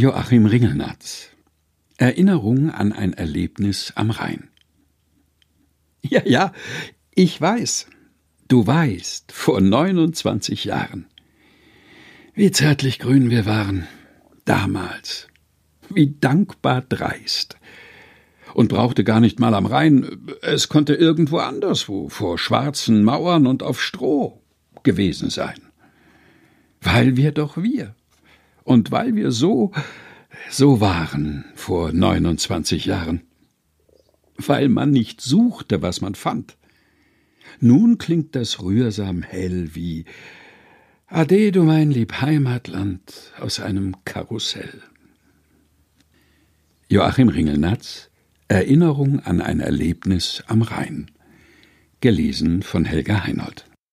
Joachim Ringelnatz Erinnerung an ein Erlebnis am Rhein. Ja, ja, ich weiß. Du weißt, vor 29 Jahren. Wie zärtlich grün wir waren. Damals. Wie dankbar dreist. Und brauchte gar nicht mal am Rhein, es konnte irgendwo anderswo, vor schwarzen Mauern und auf Stroh gewesen sein. Weil wir doch wir. Und weil wir so so waren vor 29 Jahren. Weil man nicht suchte, was man fand. Nun klingt das rührsam hell wie Ade, du mein lieb Heimatland aus einem Karussell. Joachim Ringelnatz Erinnerung an ein Erlebnis am Rhein. Gelesen von Helga Heinold.